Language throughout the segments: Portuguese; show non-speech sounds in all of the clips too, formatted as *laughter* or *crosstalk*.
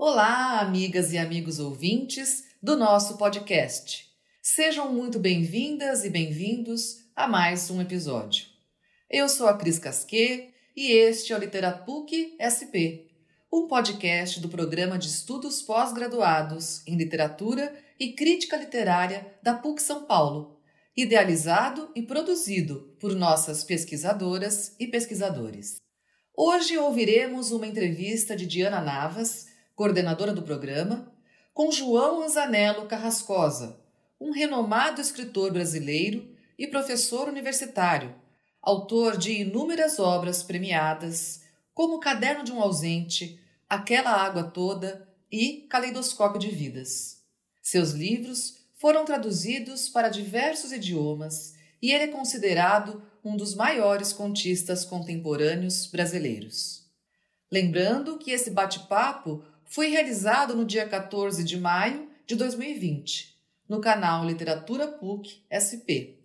Olá, amigas e amigos ouvintes do nosso podcast. Sejam muito bem-vindas e bem-vindos a mais um episódio. Eu sou a Cris Casquet e este é o Literapuc SP, um podcast do programa de estudos pós-graduados em literatura e crítica literária da PUC São Paulo, idealizado e produzido por nossas pesquisadoras e pesquisadores. Hoje ouviremos uma entrevista de Diana Navas coordenadora do programa, com João Anzanello Carrascosa, um renomado escritor brasileiro e professor universitário, autor de inúmeras obras premiadas, como Caderno de um Ausente, Aquela Água Toda e Caleidoscópio de Vidas. Seus livros foram traduzidos para diversos idiomas e ele é considerado um dos maiores contistas contemporâneos brasileiros. Lembrando que esse bate-papo foi realizado no dia 14 de maio de 2020, no canal Literatura PUC SP.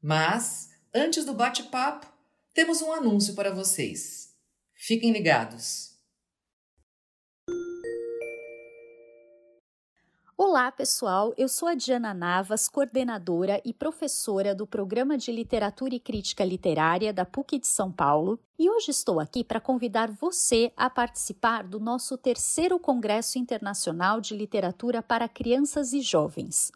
Mas, antes do bate-papo, temos um anúncio para vocês. Fiquem ligados! Olá, pessoal. Eu sou a Diana Navas, coordenadora e professora do Programa de Literatura e Crítica Literária da PUC de São Paulo, e hoje estou aqui para convidar você a participar do nosso terceiro Congresso Internacional de Literatura para Crianças e Jovens.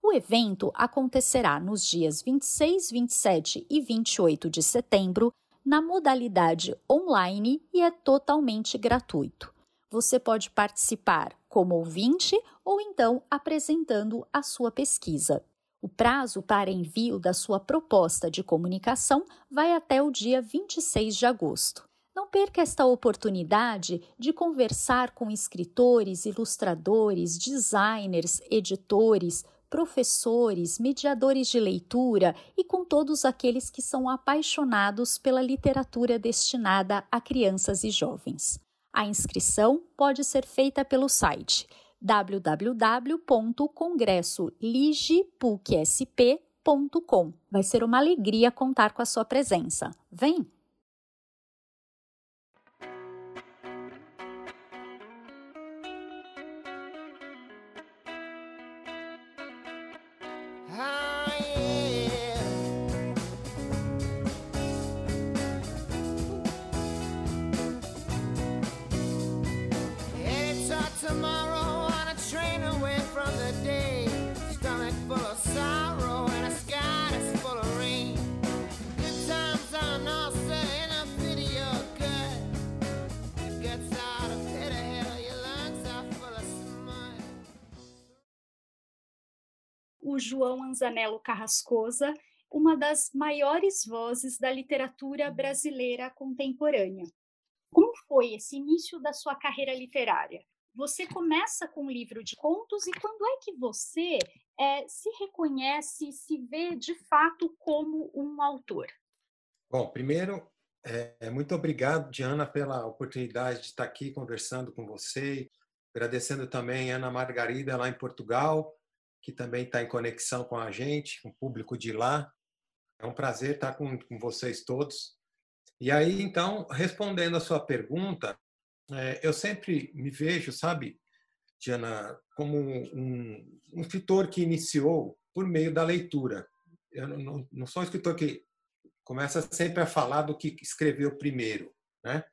O evento acontecerá nos dias 26, 27 e 28 de setembro, na modalidade online e é totalmente gratuito. Você pode participar como ouvinte ou então apresentando a sua pesquisa. O prazo para envio da sua proposta de comunicação vai até o dia 26 de agosto. Não perca esta oportunidade de conversar com escritores, ilustradores, designers, editores, professores, mediadores de leitura e com todos aqueles que são apaixonados pela literatura destinada a crianças e jovens. A inscrição pode ser feita pelo site www.congressoligpucsp.com. Vai ser uma alegria contar com a sua presença. Vem! O João Anzanello Carrascosa, uma das maiores vozes da literatura brasileira contemporânea. Como foi esse início da sua carreira literária? Você começa com um livro de contos e quando é que você é, se reconhece, se vê de fato como um autor? Bom, primeiro, é, muito obrigado, Diana, pela oportunidade de estar aqui conversando com você. Agradecendo também a Ana Margarida, lá em Portugal, que também está em conexão com a gente, com o público de lá. É um prazer estar com, com vocês todos. E aí, então, respondendo a sua pergunta, é, eu sempre me vejo, sabe, Diana, como um, um escritor que iniciou por meio da leitura. Eu não, não sou um escritor que começa sempre a falar do que escreveu primeiro, né?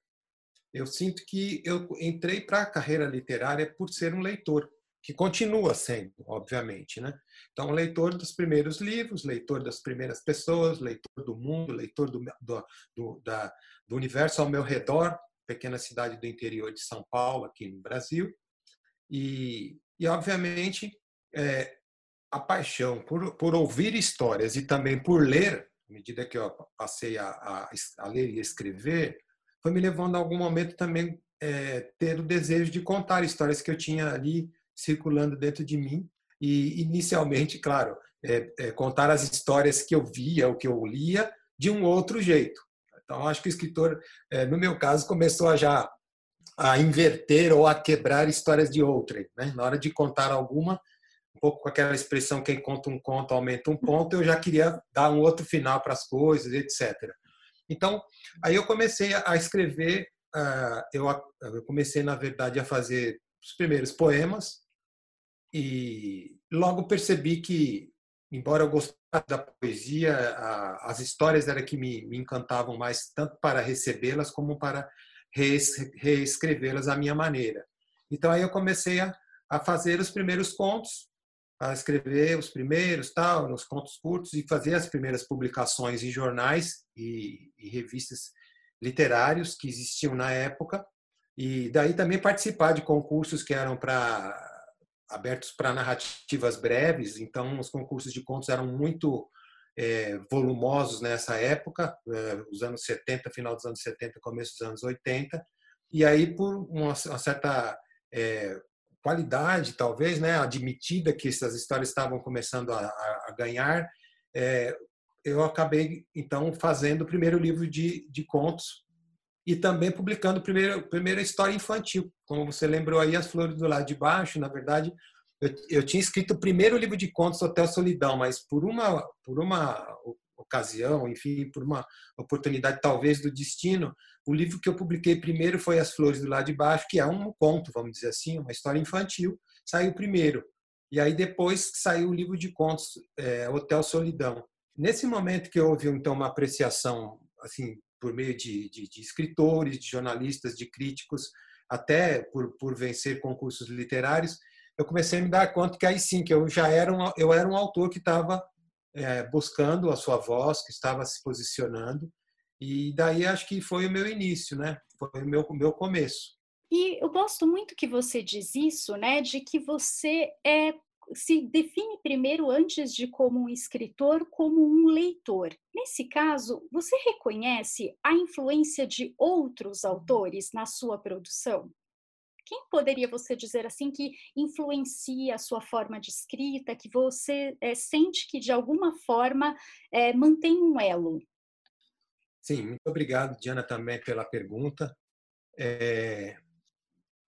Eu sinto que eu entrei para a carreira literária por ser um leitor que continua sendo, obviamente. Né? Então, leitor dos primeiros livros, leitor das primeiras pessoas, leitor do mundo, leitor do, do, do, da, do universo ao meu redor, pequena cidade do interior de São Paulo, aqui no Brasil. E, e obviamente, é, a paixão por, por ouvir histórias e também por ler, à medida que eu passei a, a, a ler e escrever, foi me levando a algum momento também é, ter o desejo de contar histórias que eu tinha ali circulando dentro de mim e inicialmente, claro, é, é, contar as histórias que eu via, o que eu lia, de um outro jeito. Então, acho que o escritor, é, no meu caso, começou a já a inverter ou a quebrar histórias de outrem. Né? Na hora de contar alguma, um pouco com aquela expressão quem conta um conto aumenta um ponto, eu já queria dar um outro final para as coisas, etc. Então, aí eu comecei a escrever, ah, eu comecei, na verdade, a fazer os primeiros poemas e logo percebi que, embora eu gostasse da poesia, a, as histórias eram que me, me encantavam mais, tanto para recebê-las como para reescrevê-las à minha maneira. Então aí eu comecei a, a fazer os primeiros contos, a escrever os primeiros, tal, nos contos curtos e fazer as primeiras publicações em jornais e, e revistas literários que existiam na época. E daí também participar de concursos que eram para abertos para narrativas breves. Então, os concursos de contos eram muito é, volumosos nessa época, é, os anos 70, final dos anos 70, começo dos anos 80. E aí, por uma, uma certa é, qualidade, talvez, né, admitida que essas histórias estavam começando a, a ganhar, é, eu acabei, então, fazendo o primeiro livro de, de contos e também publicando a primeira, primeira história infantil. Como você lembrou aí, As Flores do Lado de Baixo, na verdade, eu, eu tinha escrito o primeiro livro de contos, Hotel Solidão, mas por uma, por uma ocasião, enfim, por uma oportunidade talvez do destino, o livro que eu publiquei primeiro foi As Flores do Lado de Baixo, que é um conto, vamos dizer assim, uma história infantil, saiu primeiro. E aí depois saiu o livro de contos é, Hotel Solidão. Nesse momento que houve então uma apreciação assim por meio de, de, de escritores, de jornalistas, de críticos, até por, por vencer concursos literários, eu comecei a me dar conta que aí sim, que eu já era um, eu era um autor que estava é, buscando a sua voz, que estava se posicionando, e daí acho que foi o meu início, né? Foi o meu, meu começo. E eu gosto muito que você diz isso, né? De que você é se define primeiro, antes de como um escritor, como um leitor. Nesse caso, você reconhece a influência de outros autores na sua produção? Quem poderia você dizer assim que influencia a sua forma de escrita, que você é, sente que de alguma forma é, mantém um elo? Sim, muito obrigado, Diana, também pela pergunta. É,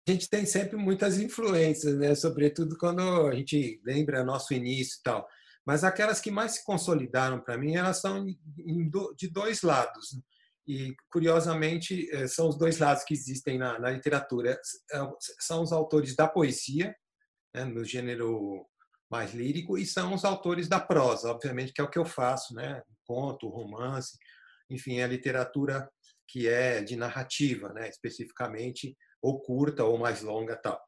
a gente tem sempre muitas influências, né? Sobretudo quando a gente lembra nosso início e tal. Mas aquelas que mais se consolidaram para mim, elas são de dois lados. E, curiosamente, eh, são os dois lados que existem na, na literatura. É, são os autores da poesia, né, no gênero mais lírico, e são os autores da prosa, obviamente, que é o que eu faço, né? Conto, romance, enfim, a literatura que é de narrativa, né? especificamente ou curta ou mais longa tal.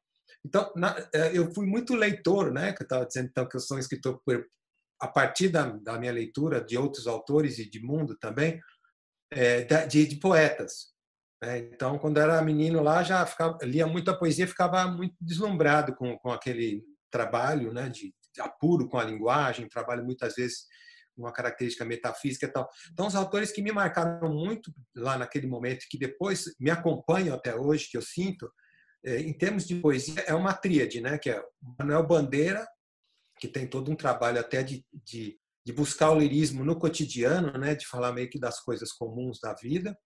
Então, na, é, eu fui muito leitor, né? Que eu estava dizendo então que eu sou um escritor por, a partir da, da, minha leitura de outros autores e de mundo também, é, de, de, poetas. Né? Então, quando era menino lá, já ficava, lia muita poesia, ficava muito deslumbrado com, com aquele trabalho, né? De, de apuro com a linguagem, trabalho muitas vezes uma característica metafísica e tal. Então, os autores que me marcaram muito lá naquele momento, que depois me acompanham até hoje, que eu sinto, é, em termos de poesia, é uma tríade, né? que é Manuel Bandeira, que tem todo um trabalho até de, de, de buscar o lirismo no cotidiano, né? de falar meio que das coisas comuns da vida,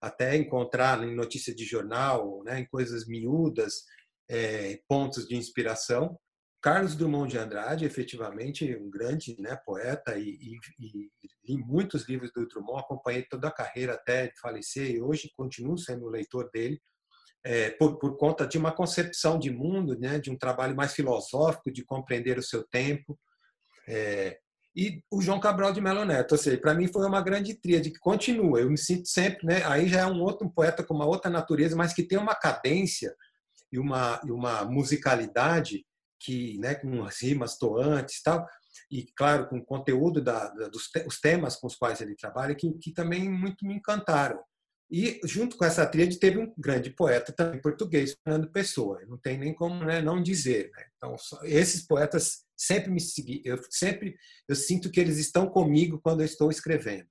até encontrar em notícia de jornal, né? em coisas miúdas, é, pontos de inspiração. Carlos Drummond de Andrade, efetivamente, um grande né, poeta e, e, li muitos livros do Drummond, acompanhei toda a carreira até falecer e hoje continuo sendo leitor dele, é, por, por, conta de uma concepção de mundo, né, de um trabalho mais filosófico, de compreender o seu tempo. É, e o João Cabral de Melo Neto, ou seja, para mim foi uma grande tríade que continua. Eu me sinto sempre, né, aí já é um outro poeta com uma outra natureza, mas que tem uma cadência e uma, e uma musicalidade que, né, com as rimas toantes tal, e claro com o conteúdo da, da, dos te, os temas com os quais ele trabalha que, que também muito me encantaram. E junto com essa tríade teve um grande poeta também português, Fernando Pessoa. Não tem nem como né, não dizer. Né? Então esses poetas sempre me seguem. Eu sempre eu sinto que eles estão comigo quando eu estou escrevendo.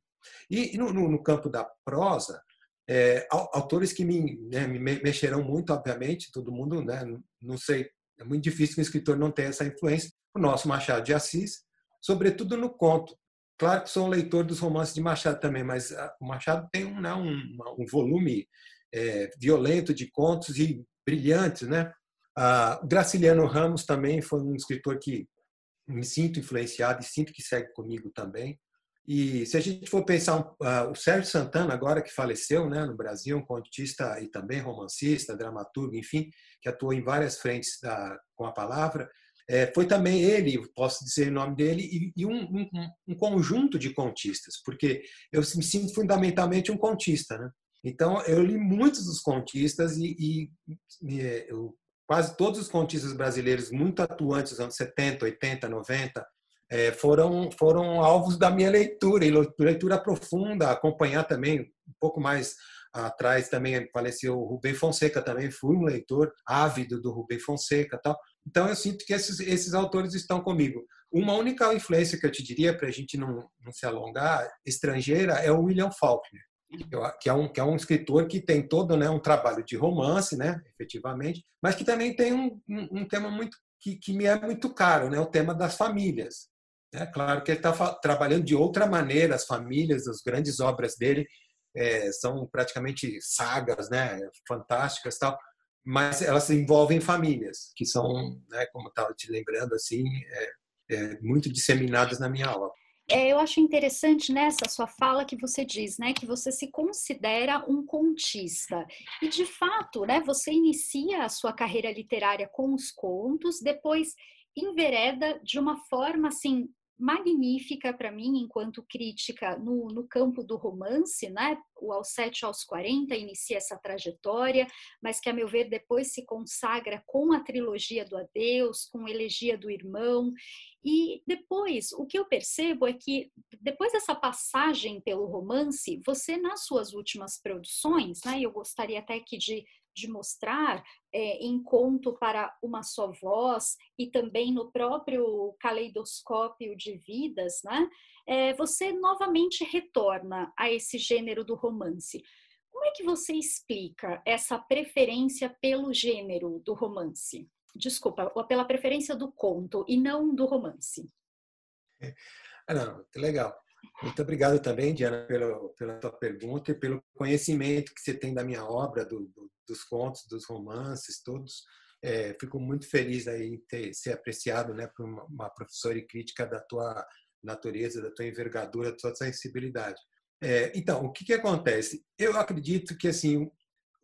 E, no, no, no campo da prosa, é, autores que me, né, me mexeram muito, obviamente, todo mundo, né, não sei é muito difícil que um escritor não tenha essa influência. O nosso Machado de Assis, sobretudo no conto. Claro que sou um leitor dos romances de Machado também, mas ah, o Machado tem um, né, um, um volume é, violento de contos e brilhantes, né? Ah, Graciliano Ramos também foi um escritor que me sinto influenciado e sinto que segue comigo também. E se a gente for pensar, uh, o Sérgio Santana, agora que faleceu né, no Brasil, um contista e também romancista, dramaturgo, enfim, que atuou em várias frentes da, com a palavra, é, foi também ele, posso dizer o nome dele, e, e um, um, um, conjunto de contistas, porque eu me sinto fundamentalmente um contista. Né? Então, eu li muitos dos contistas e, e eu, quase todos os contistas brasileiros muito atuantes nos anos 70, 80, 90, é, foram, foram alvos da minha leitura, e leitura profunda, acompanhar também um pouco mais atrás também faleceu o Rubem Fonseca também fui um leitor ávido do Rubem Fonseca tal. Então eu sinto que esses, esses autores estão comigo. Uma única influência que eu te diria para a gente não, não se alongar estrangeira é o William Faulkner que é um que é um escritor que tem todo né um trabalho de romance né efetivamente mas que também tem um, um, um tema muito que, que me é muito caro né o tema das famílias é claro que ele está trabalhando de outra maneira as famílias, as grandes obras dele é, são praticamente sagas, né, fantásticas tal, mas elas envolvem famílias que são, né, como estava te lembrando assim, é, é, muito disseminadas na minha obra. É, eu acho interessante nessa sua fala que você diz, né, que você se considera um contista. E de fato, né, você inicia a sua carreira literária com os contos, depois envereda de uma forma assim magnífica para mim enquanto crítica no, no, campo do romance, né? O aos 7 aos 40 inicia essa trajetória, mas que a meu ver depois se consagra com a trilogia do Adeus, com elegia do irmão. E depois, o que eu percebo é que depois dessa passagem pelo romance, você nas suas últimas produções, né? Eu gostaria até que de de mostrar é, em conto para uma só voz e também no próprio caleidoscópio de vidas, né? É, você novamente retorna a esse gênero do romance. Como é que você explica essa preferência pelo gênero do romance? Desculpa, pela preferência do conto e não do romance. *laughs* Ah, não, que legal. Muito obrigado também, Diana, pela, pela tua pergunta e pelo conhecimento que você tem da minha obra, do, do, dos contos, dos romances, todos. É, fico muito feliz aí ter, ser apreciado né, por uma, uma, professora e crítica da tua natureza, da tua envergadura, da tua sensibilidade. É, então, o que, que acontece? Eu acredito que assim,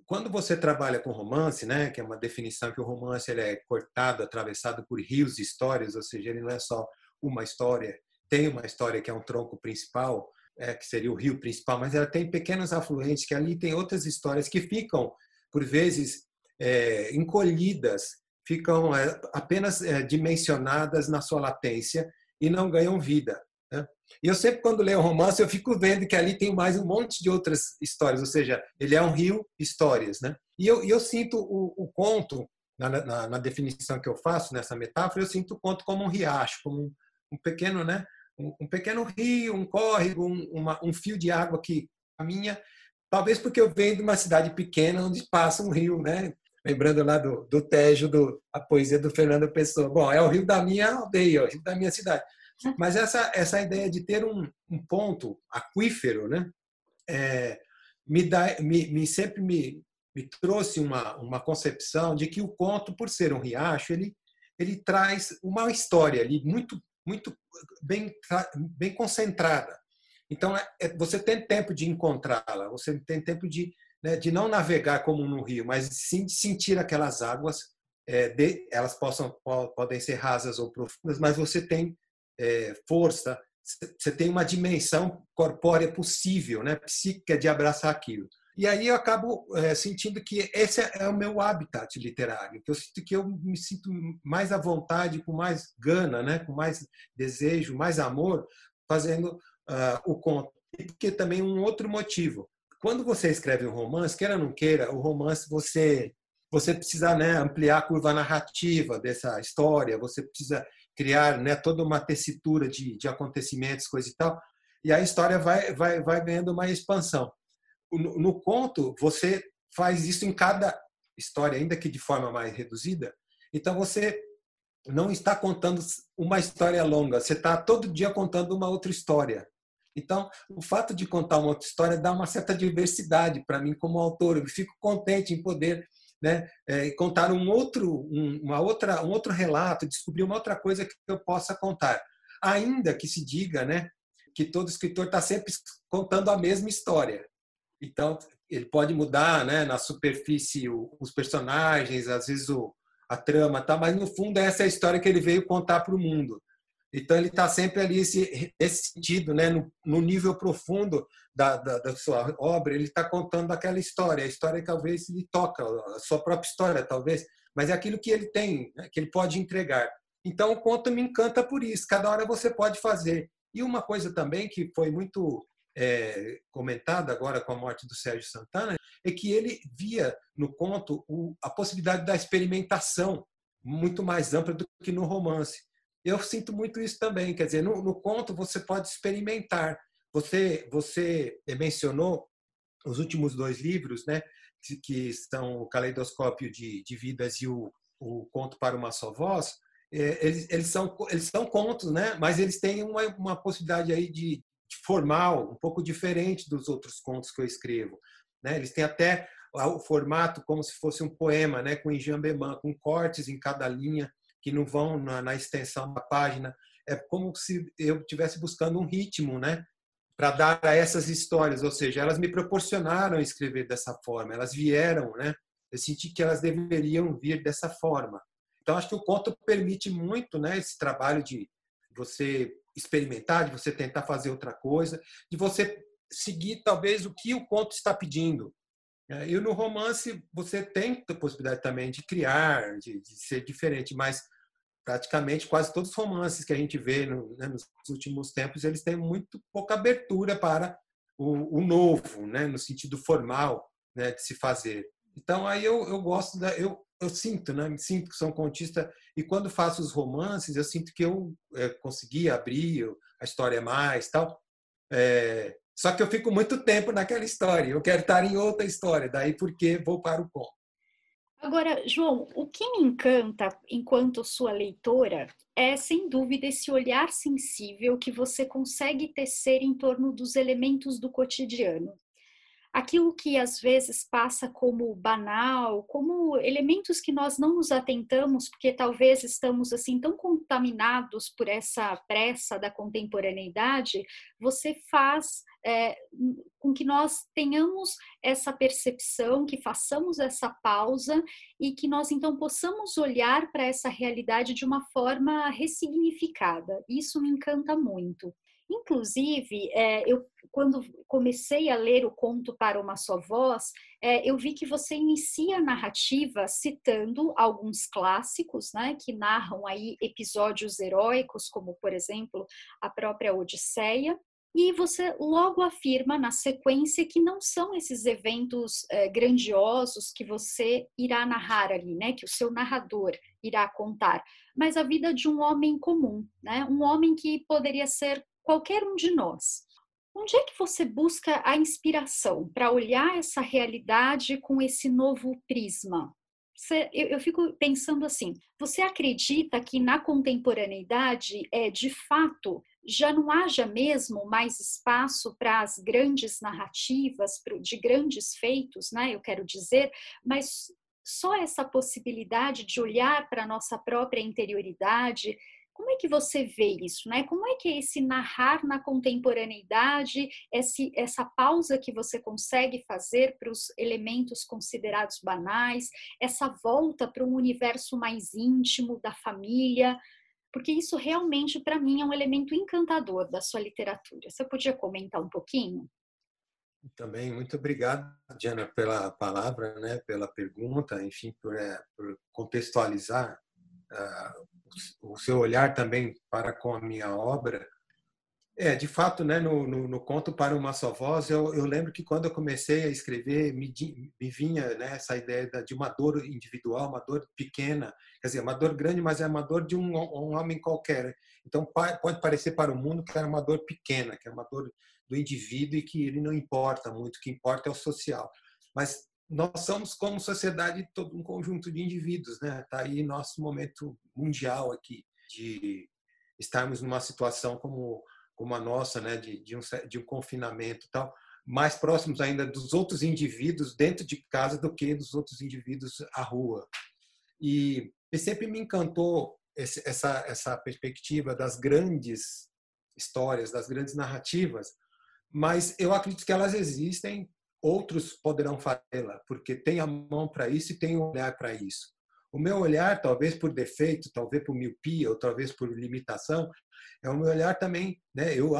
quando você trabalha com romance, né, que é uma definição que o romance ele é cortado, atravessado por rios de histórias, ou seja, ele não é só uma história, tem uma história que é um tronco principal, é, que seria o rio principal, mas ela tem pequenos afluentes que ali tem outras histórias que ficam, por vezes, é, encolhidas, ficam é, apenas é, dimensionadas na sua latência e não ganham vida. Né? E eu sempre, quando leio um romance, eu fico vendo que ali tem mais um monte de outras histórias, ou seja, ele é um rio histórias. Né? E eu, eu sinto o, o conto, na, na, na, definição que eu faço nessa metáfora, eu sinto o conto como um riacho, como um, um pequeno, né, um, um, pequeno rio, um córrego, um, uma, um fio de água que caminha. Talvez porque eu venho de uma cidade pequena onde passa um rio, né? Lembrando lá do, do Tejo, do, a poesia do Fernando Pessoa. Bom, é o rio da minha aldeia, o rio da minha cidade. Mas essa, essa ideia de ter um, um ponto aquífero, né? É, me, dá, me, me sempre me, me trouxe uma, uma concepção de que o conto, por ser um riacho, ele, ele traz uma história ali muito muito bem, bem concentrada. Então, é, é, você tem tempo de encontrá-la, você tem tempo de, né, de não navegar como no rio, mas sim de sentir aquelas águas. É, de, elas possam, podem ser rasas ou profundas, mas você tem é, força, você tem uma dimensão corpórea possível, né, psíquica de abraçar aquilo. E aí eu acabo é, sentindo que esse é o meu habitat literário, que eu sinto que eu me sinto mais à vontade, com mais gana, né, com mais desejo, mais amor, fazendo uh, o conto. Porque também um outro motivo. Quando você escreve um romance, queira ou não queira, o romance você você precisa né, ampliar a curva narrativa dessa história, você precisa criar né, toda uma tessitura de, de acontecimentos, coisa e tal, e a história vai, vai, vai ganhando uma expansão no, no conto, você faz isso em cada história, ainda que de forma mais reduzida. Então, você não está contando uma história longa, você está todo dia contando uma outra história. Então, o fato de contar uma outra história dá uma certa diversidade para mim como autor. Eu fico contente em poder né, é, contar um outro, um, uma outra, um outro relato, descobrir uma outra coisa que eu possa contar. Ainda que se diga né, que todo escritor está sempre contando a mesma história. Então, ele pode mudar né, na superfície os personagens, às vezes o, a trama, tá? mas no fundo essa é a história que ele veio contar para o mundo. Então ele está sempre ali esse, esse sentido, né? no, no nível profundo da, da, da, sua obra, ele está contando aquela história, a história que talvez lhe toca, a sua própria história talvez, mas é aquilo que ele tem, né? que ele pode entregar. Então o conto me encanta por isso. Cada hora você pode fazer. E uma coisa também que foi muito é, comentada agora com a morte do Sérgio Santana é que ele via no conto o, a possibilidade da experimentação muito mais ampla do que no romance. Eu sinto muito isso também, quer dizer, no, no conto você pode experimentar. Você você mencionou os últimos dois livros, né, que, que são o Caleidoscópio de, de Vidas e o, o Conto para uma Só Voz. É, eles, eles, são, eles são contos, né? mas eles têm uma, uma possibilidade aí de, formal, um pouco diferente dos outros contos que eu escrevo. Né? Eles têm até o formato como se fosse um poema, né? com enjambemã, com cortes em cada linha que não vão na, na extensão da página. É como se eu estivesse buscando um ritmo, né? para dar a essas histórias, ou seja, elas me proporcionaram escrever dessa forma, elas vieram, né? Eu senti que elas deveriam vir dessa forma. Então acho que o conto permite muito, né, esse trabalho de você experimentar, de você tentar fazer outra coisa, de você seguir talvez o que o conto está pedindo. É, e no romance você tem a possibilidade também de criar, de, de ser diferente, mas praticamente quase todos os romances que a gente vê no, né, nos últimos tempos eles têm muito pouca abertura para o, o novo, né, no sentido formal né, de se fazer. Então aí eu, eu gosto da eu eu sinto, né? Me sinto que sou um contista e quando faço os romances eu sinto que eu é, consegui abrir a história mais, tal. É, só que eu fico muito tempo naquela história. Eu quero estar em outra história. Daí porque vou para o conto. Agora, João, o que me encanta enquanto sua leitora é, sem dúvida, esse olhar sensível que você consegue tecer em torno dos elementos do cotidiano aquilo que às vezes passa como banal, como elementos que nós não nos atentamos, porque talvez estamos assim tão contaminados por essa pressa da contemporaneidade, você faz é, com que nós tenhamos essa percepção, que façamos essa pausa e que nós então possamos olhar para essa realidade de uma forma ressignificada. Isso me encanta muito. Inclusive, é, eu quando comecei a ler o conto para uma só voz, é, eu vi que você inicia a narrativa citando alguns clássicos, né, que narram aí episódios heróicos, como por exemplo a própria Odisseia, e você logo afirma na sequência que não são esses eventos é, grandiosos que você irá narrar ali, né? Que o seu narrador irá contar, mas a vida de um homem comum, né? Um homem que poderia ser qualquer um de nós. Onde é que você busca a inspiração para olhar essa realidade com esse novo prisma? Você, eu, eu, fico pensando assim: você acredita que na contemporaneidade, é, de fato, já não haja mesmo mais espaço para as grandes narrativas, de grandes feitos, né? Eu quero dizer, mas só essa possibilidade de olhar para a nossa própria interioridade, como é que você vê isso, né? Como é que é esse narrar na contemporaneidade, esse, essa pausa que você consegue fazer para os elementos considerados banais, essa volta para um universo mais íntimo da família? Porque isso realmente, para mim, é um elemento encantador da sua literatura. Você podia comentar um pouquinho? Também, muito obrigado, Diana, pela palavra, né, pela pergunta, enfim, por, é, por contextualizar uh, o seu olhar também para com a minha obra. É, de fato, né, no, no, no Conto para uma Só Voz, eu, eu, lembro que quando eu comecei a escrever, me, me vinha né, essa ideia de uma dor individual, uma dor pequena, quer dizer, uma dor grande, mas é uma dor de um, um homem qualquer. Então, pode parecer para o mundo que é uma dor pequena, que é uma dor do indivíduo e que ele não importa muito, o que importa é o social. Mas nós somos como sociedade todo um conjunto de indivíduos, né? Tá aí nosso momento mundial aqui de estarmos numa situação como como a nossa, né? De, de um de um confinamento, tal, mais próximos ainda dos outros indivíduos dentro de casa do que dos outros indivíduos à rua. E, e sempre me encantou esse, essa essa perspectiva das grandes histórias, das grandes narrativas, mas eu acredito que elas existem, outros poderão fazê-la, porque tem a mão para isso e tem o olhar para isso. O meu olhar, talvez por defeito, talvez por miopia, ou talvez por limitação, é o meu olhar também. Né? Eu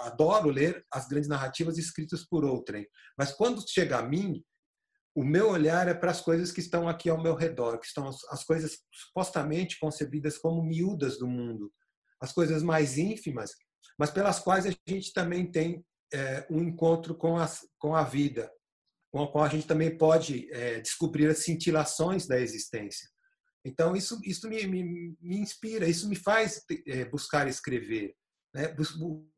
adoro ler as grandes narrativas escritas por outrem, mas quando chega a mim, o meu olhar é para as coisas que estão aqui ao meu redor, que estão as coisas supostamente concebidas como miúdas do mundo, as coisas mais ínfimas, mas pelas quais a gente também tem é, um encontro com, as, com a vida, com a qual a gente também pode é, descobrir as cintilações da existência. Então, isso, isso me, me, me inspira, isso me faz é, buscar escrever, né?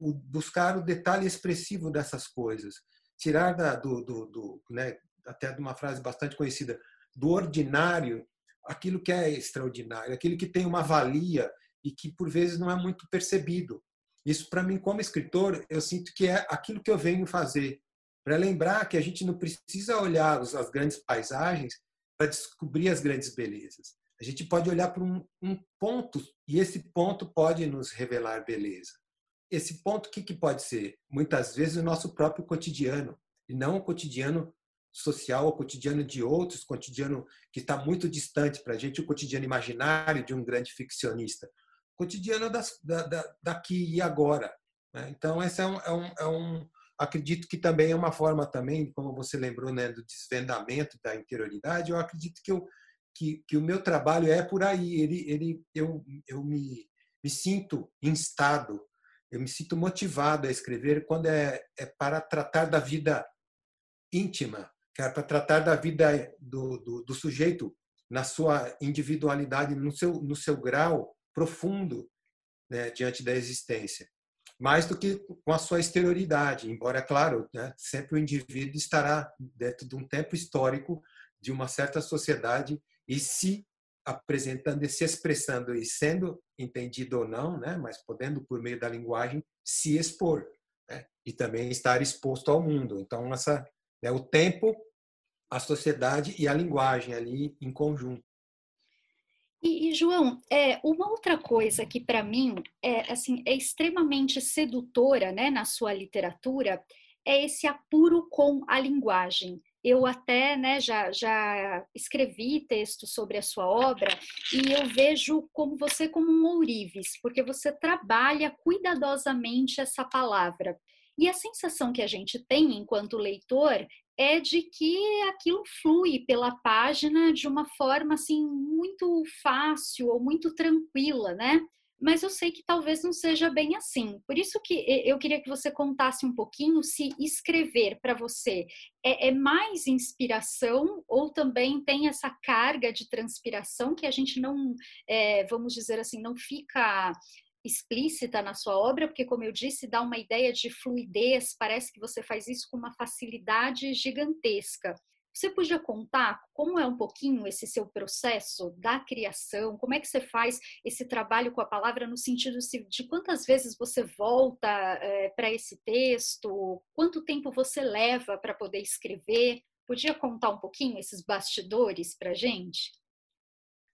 buscar o detalhe expressivo dessas coisas, tirar da, do, do, do né? até de uma frase bastante conhecida, do ordinário aquilo que é extraordinário, aquilo que tem uma valia e que por vezes não é muito percebido. Isso, para mim, como escritor, eu sinto que é aquilo que eu venho fazer. Para lembrar que a gente não precisa olhar as grandes paisagens para descobrir as grandes belezas. A gente pode olhar para um, um, ponto e esse ponto pode nos revelar beleza. Esse ponto, o que, que pode ser? Muitas vezes o nosso próprio cotidiano, e não o cotidiano social, o cotidiano de outros, o cotidiano que está muito distante para a gente, o cotidiano imaginário de um grande ficcionista cotidiano das, da, da, daqui e agora. Né? Então, esse é um, é, um, é um, acredito que também é uma forma também, como você lembrou, né, do desvendamento da interioridade. Eu acredito que, eu, que, que o meu trabalho é por aí. Ele, ele, eu, eu me, me sinto instado, eu me sinto motivado a escrever quando é, é para tratar da vida íntima, é para tratar da vida do, do, do sujeito na sua individualidade, no seu, no seu grau profundo né, diante da existência, mais do que com a sua exterioridade, embora, claro, né, sempre o indivíduo estará dentro de um tempo histórico de uma certa sociedade e se apresentando e se expressando e sendo entendido ou não, né, mas podendo, por meio da linguagem, se expor né, e também estar exposto ao mundo. Então, essa, né, o tempo, a sociedade e a linguagem ali em conjunto. E, e, João, é, uma outra coisa que para mim é assim é extremamente sedutora, né, na sua literatura, é esse apuro com a linguagem. Eu até, né, já, já escrevi texto sobre a sua obra e eu vejo como você como um ourives, porque você trabalha cuidadosamente essa palavra. E a sensação que a gente tem enquanto leitor é de que aquilo flui pela página de uma forma assim muito fácil ou muito tranquila, né? Mas eu sei que talvez não seja bem assim. Por isso que eu queria que você contasse um pouquinho se escrever para você é, é, mais inspiração ou também tem essa carga de transpiração que a gente não, é, vamos dizer assim, não fica explícita na sua obra, porque, como eu disse, dá uma ideia de fluidez, parece que você faz isso com uma facilidade gigantesca. Você podia contar como é um pouquinho esse seu processo da criação? Como é que você faz esse trabalho com a palavra no sentido de quantas vezes você volta é, para esse texto? Quanto tempo você leva para poder escrever? Podia contar um pouquinho esses bastidores para gente?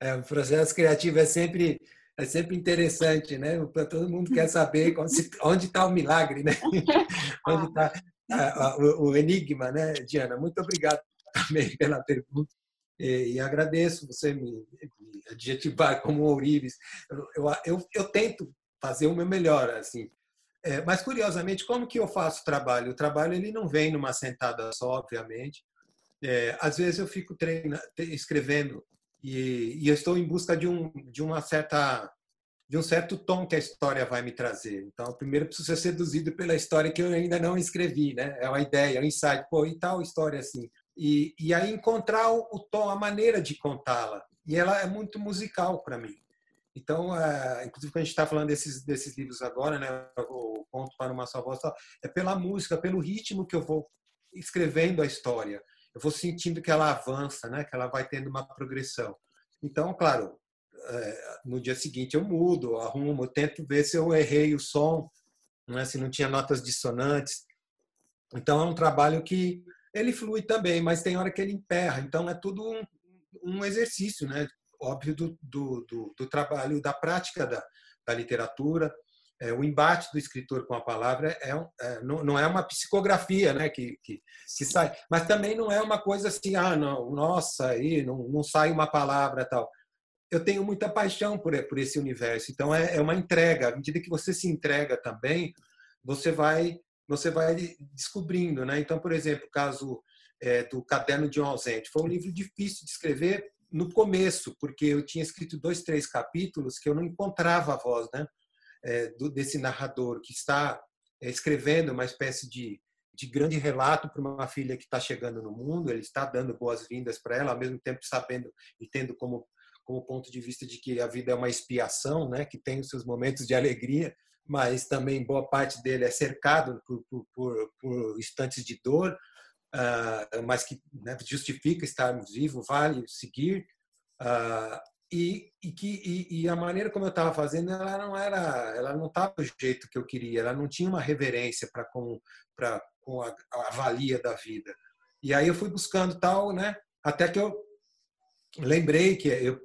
É, o processo criativo é sempre é sempre interessante, né? Todo mundo quer saber onde está o milagre, né? *laughs* onde está o enigma, né, Diana? Muito obrigado também pela pergunta e, agradeço você me, adjetivar como ourives. Eu, eu, eu, tento fazer o meu melhor, assim. É, mas curiosamente, como que eu faço o trabalho? O trabalho ele não vem numa sentada só, obviamente. É, às vezes eu fico treinando, escrevendo e, e eu estou em busca de um de uma certa de um certo tom que a história vai me trazer. Então, primeiro preciso ser seduzido pela história que eu ainda não escrevi, né? É uma ideia, é um insight, pô, e tal história assim. E, e aí encontrar o, o tom, a maneira de contá-la. E ela é muito musical para mim. Então, é, inclusive, quando a gente está falando desses, desses livros agora, né, o Conto para uma Só Voz, é pela música, pelo ritmo que eu vou escrevendo a história eu vou sentindo que ela avança, né? Que ela vai tendo uma progressão. Então, claro, é, no dia seguinte eu mudo, arrumo, tento ver se eu errei o som, né? se não tinha notas dissonantes. Então é um trabalho que ele flui também, mas tem hora que ele emperra. Então é tudo um, um exercício, né? Óbvio do, do, do, do, trabalho, da prática da, da literatura. É, o embate do escritor com a palavra é, é não, não, é uma psicografia né, que, que, que, sai, mas também não é uma coisa assim, ah, não, nossa, aí não, não sai uma palavra tal. Eu tenho muita paixão por, por esse universo, então é, é uma entrega. À medida que você se entrega também, você vai você vai descobrindo, né? Então, por exemplo, o caso é, do Caderno de um Ausente foi um livro difícil de escrever no começo, porque eu tinha escrito dois, três capítulos que eu não encontrava a voz, né? É, do, desse narrador que está é, escrevendo uma espécie de, de grande relato para uma filha que está chegando no mundo, ele está dando boas-vindas para ela, ao mesmo tempo sabendo e tendo como como ponto de vista de que a vida é uma expiação, né, que tem os seus momentos de alegria, mas também boa parte dele é cercado por, por, por, por instantes de dor, uh, mas que né, justifica estarmos vivos, vale seguir. Uh, e, e, que, e, e, a maneira como eu estava fazendo, ela não era, ela não estava do jeito que eu queria, ela não tinha uma reverência para com, pra, com a, a valia da vida. E aí eu fui buscando tal, né? Até que eu lembrei que eu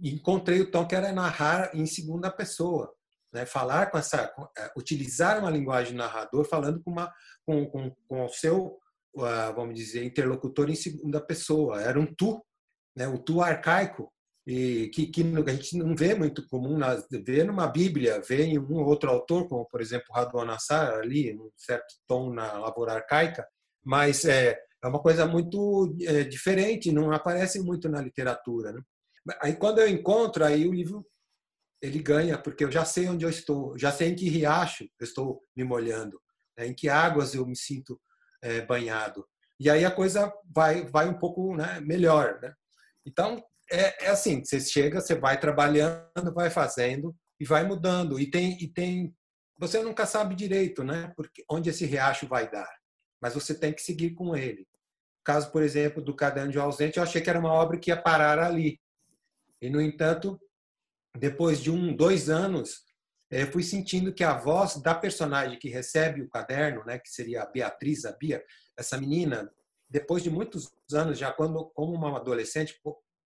encontrei o tom que era narrar em segunda pessoa, né? Falar com essa, é, utilizar uma linguagem narrador, falando com uma, com, com, com o seu, ah, vamos dizer, interlocutor em segunda pessoa. Era um tu, né? Um tu arcaico e que, que a gente não vê muito comum, vê numa Bíblia, vê em um outro autor, como por exemplo Radon Nassar, ali, um certo tom na lavoura arcaica, mas é, é uma coisa muito é, diferente, não aparece muito na literatura. Né? Aí quando eu encontro, aí o livro ele ganha, porque eu já sei onde eu estou, já sei em que riacho eu estou me molhando, né? em que águas eu me sinto é, banhado. E aí a coisa vai, vai um pouco né, melhor. Né? Então, é, é assim, você chega, você vai trabalhando, vai fazendo e vai mudando. E tem, e tem você nunca sabe direito né, porque, onde esse riacho vai dar, mas você tem que seguir com ele. Caso, por exemplo, do Caderno de Ausente, eu achei que era uma obra que ia parar ali. E, no entanto, depois de um, dois anos, eh, fui sentindo que a voz da personagem que recebe o caderno, né, que seria a Beatriz, a Bia, essa menina, depois de muitos anos, já quando, como uma adolescente,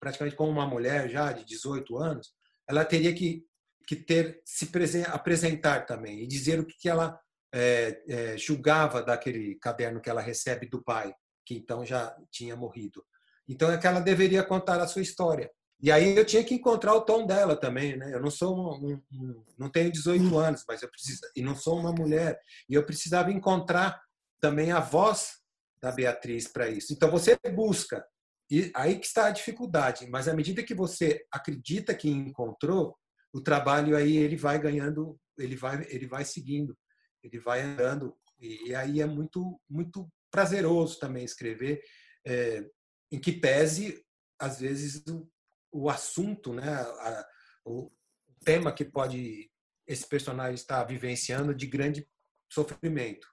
praticamente como uma mulher já de 18 anos, ela teria que, que ter se apresentar também e dizer o que ela é, é, julgava daquele caderno que ela recebe do pai que então já tinha morrido. Então é que ela deveria contar a sua história. E aí eu tinha que encontrar o tom dela também, né? Eu não sou um, um, não tenho 18 anos, mas eu preciso e não sou uma mulher e eu precisava encontrar também a voz da Beatriz para isso. Então você busca e aí que está a dificuldade. Mas à medida que você acredita que encontrou, o trabalho aí ele vai ganhando, ele vai ele vai seguindo, ele vai andando e aí é muito muito prazeroso também escrever, é, em que pese, às vezes, o, o assunto, né, a, o tema que pode esse personagem estar vivenciando de grande sofrimento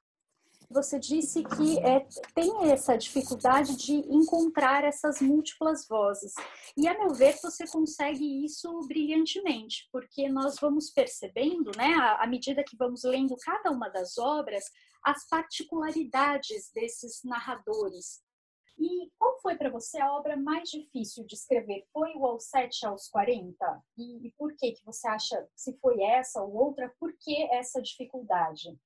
você disse que é, tem essa dificuldade de encontrar essas múltiplas vozes. E, a meu ver, você consegue isso brilhantemente, porque nós vamos percebendo, né, à medida que vamos lendo cada uma das obras, as particularidades desses narradores. E qual foi para você a obra mais difícil de escrever? Foi o Aos Sete aos 40? E, e por que, que você acha, se foi essa ou outra, por que essa dificuldade?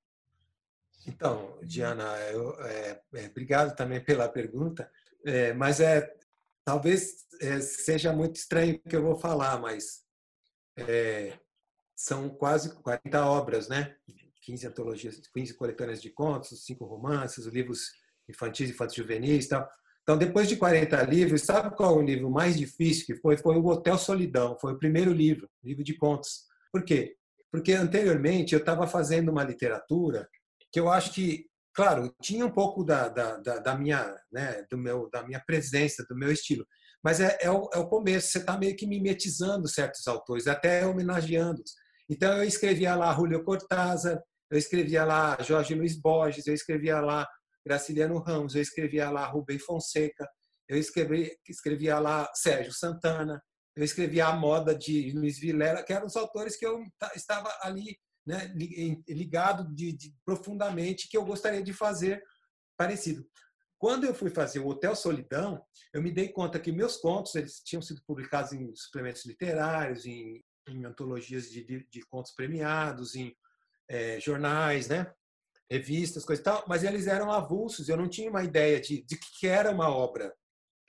Então, Diana, eu, é, é, obrigado também pela pergunta, é, mas é talvez é, seja muito estranho o que eu vou falar, mas é, são quase 40 obras, né? 15 antologias, 15 coletâneas de contos, cinco romances, livros infantis, infantis juvenis e tal. Então, depois de 40 livros, sabe qual é o livro mais difícil que foi? Foi o Hotel Solidão, foi o primeiro livro, livro de contos. Por quê? Porque anteriormente eu estava fazendo uma literatura que eu acho que, claro, tinha um pouco da, da, da, da minha, né, do meu, da minha presença, do meu estilo, mas é, é, o, é o começo, você está meio que mimetizando certos autores, até homenageando-os. Então, eu escrevia lá Julio Cortázar, eu escrevia lá Jorge Luiz Borges, eu escrevia lá Graciliano Ramos, eu escrevia lá Rubem Fonseca, eu escrevi, escrevia lá Sérgio Santana, eu escrevia a moda de Luiz Vilela, que eram os autores que eu estava ali né, ligado de, de, profundamente que eu gostaria de fazer parecido. Quando eu fui fazer o Hotel Solidão, eu me dei conta que meus contos eles tinham sido publicados em suplementos literários, em, em antologias de, de, de, contos premiados, em, é, jornais, né? revistas, coisa e tal, mas eles eram avulsos, eu não tinha uma ideia de, de que era uma obra.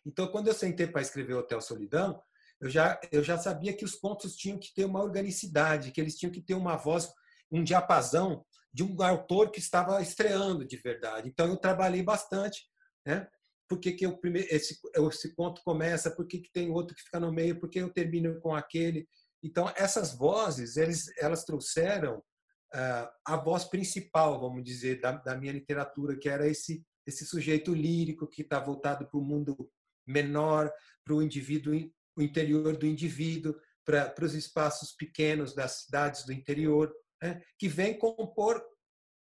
Então, quando eu sentei para escrever Hotel Solidão, eu já, eu já sabia que os contos tinham que ter uma organicidade, que eles tinham que ter uma voz, um diapasão de um autor que estava estreando de verdade. Então, eu trabalhei bastante, né? Por que, eu, primeiro, esse, esse conto começa, por que, tem outro que fica no meio, por que eu termino com aquele. Então, essas vozes, eles, elas trouxeram uh, a voz principal, vamos dizer, da, da minha literatura, que era esse, esse sujeito lírico que está voltado para o mundo menor, para o indivíduo, o interior do indivíduo, para, para os espaços pequenos das cidades do interior, né? que vem compor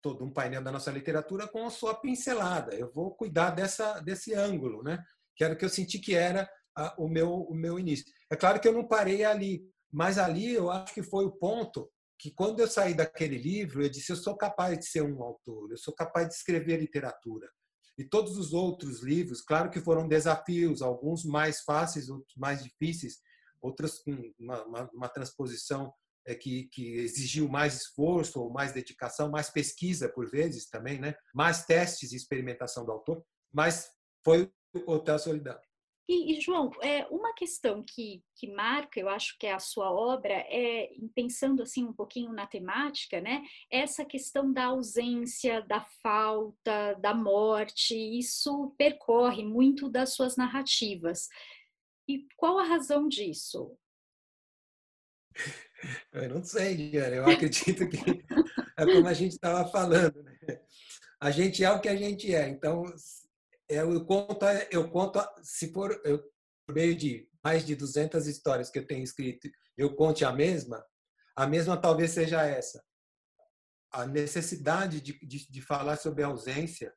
todo um painel da nossa literatura com a sua pincelada. Eu vou cuidar dessa, desse ângulo, né? que era o que eu senti que era a, o, meu, o meu início. É claro que eu não parei ali, mas ali eu acho que foi o ponto que quando eu saí daquele livro, eu disse: eu sou capaz de ser um autor, eu sou capaz de escrever literatura. E todos os outros livros, claro que foram desafios, alguns mais fáceis, outros mais difíceis, outros com uma, uma, uma transposição que, que, exigiu mais esforço ou mais dedicação, mais pesquisa por vezes também, né? mais testes e experimentação do autor, mas foi o Hotel Solidário. E, e, João, é, uma questão que, que marca, eu acho que é a sua obra, é pensando assim um pouquinho na temática, né? Essa questão da ausência, da falta, da morte, isso percorre muito das suas narrativas. E qual a razão disso? Eu não sei, Diana. Eu acredito que é como a gente estava falando, né? A gente é o que a gente é. Então, eu conto, eu conto se for eu, por meio de mais de 200 histórias que eu tenho escrito, eu conte a mesma, a mesma talvez seja essa. A necessidade de, de, de falar sobre a ausência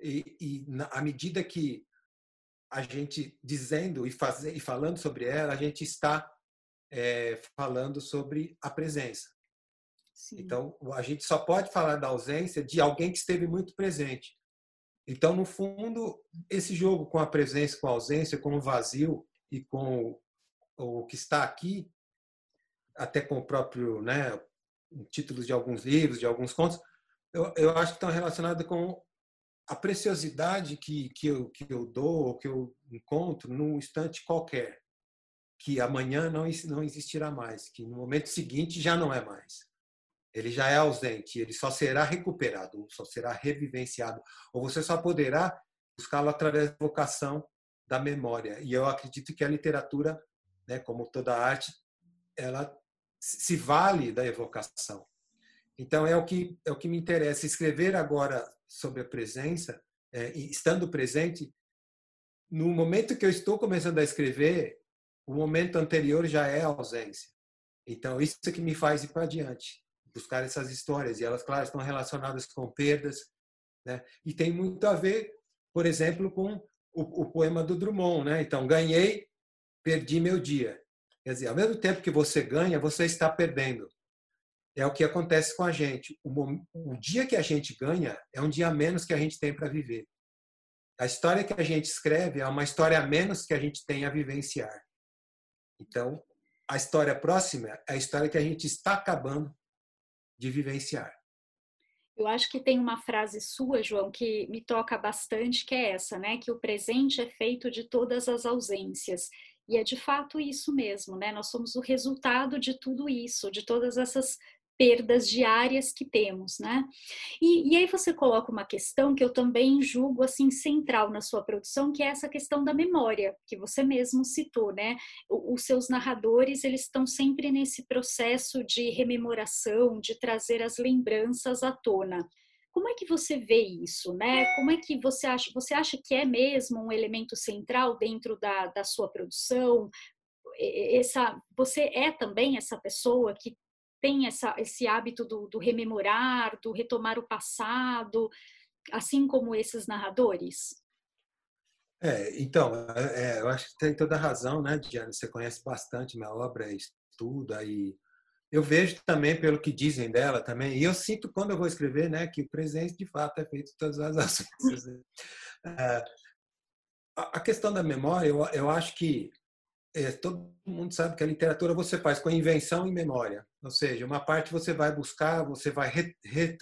e, e na, à medida que a gente dizendo e, fazer, e falando sobre ela, a gente está é, falando sobre a presença. Sim. Então, a gente só pode falar da ausência de alguém que esteve muito presente. Então, no fundo, esse jogo com a presença, com a ausência, com o vazio e com o que está aqui, até com o próprio né, títulos de alguns livros, de alguns contos, eu, eu acho que estão relacionados com a preciosidade que, que, eu, que eu dou, que eu encontro num instante qualquer, que amanhã não, não existirá mais, que no momento seguinte já não é mais ele já é ausente, ele só será recuperado, só será revivenciado, ou você só poderá buscá-lo através da vocação da memória. E eu acredito que a literatura, né, como toda arte, ela se vale da evocação. Então é o que é o que me interessa escrever agora sobre a presença, é, estando presente. No momento que eu estou começando a escrever, o momento anterior já é ausência. Então isso é que me faz ir para adiante buscar essas histórias e elas, claro, estão relacionadas com perdas, né? E tem muito a ver, por exemplo, com o, o poema do Drummond, né? Então, ganhei, perdi meu dia. Quer dizer, ao mesmo tempo que você ganha, você está perdendo. É o que acontece com a gente. O, o dia que a gente ganha é um dia a menos que a gente tem para viver. A história que a gente escreve é uma história a menos que a gente tem a vivenciar. Então, a história próxima é a história que a gente está acabando de vivenciar. Eu acho que tem uma frase sua, João, que me toca bastante, que é essa, né? Que o presente é feito de todas as ausências. E é de fato isso mesmo, né? Nós somos o resultado de tudo isso, de todas essas perdas diárias que temos, né? E, e, aí você coloca uma questão que eu também julgo assim central na sua produção, que é essa questão da memória, que você mesmo citou, né? Os seus narradores eles estão sempre nesse processo de rememoração, de trazer as lembranças à tona. Como é que você vê isso, né? Como é que você acha? Você acha que é mesmo um elemento central dentro da, da sua produção? Essa, você é também essa pessoa que tem essa, esse hábito do, do rememorar, do retomar o passado, assim como esses narradores? É, então, é, eu acho que tem toda a razão, né, Diana? Você conhece bastante minha obra, estuda e eu vejo também pelo que dizem dela também, e eu sinto quando eu vou escrever, né, que o presente de fato é feito de todas as ações. Né? *laughs* É, a questão da memória, eu, eu acho que é, todo mundo sabe que a literatura você faz com invenção e memória. Ou seja, uma parte você vai buscar, você vai re, re,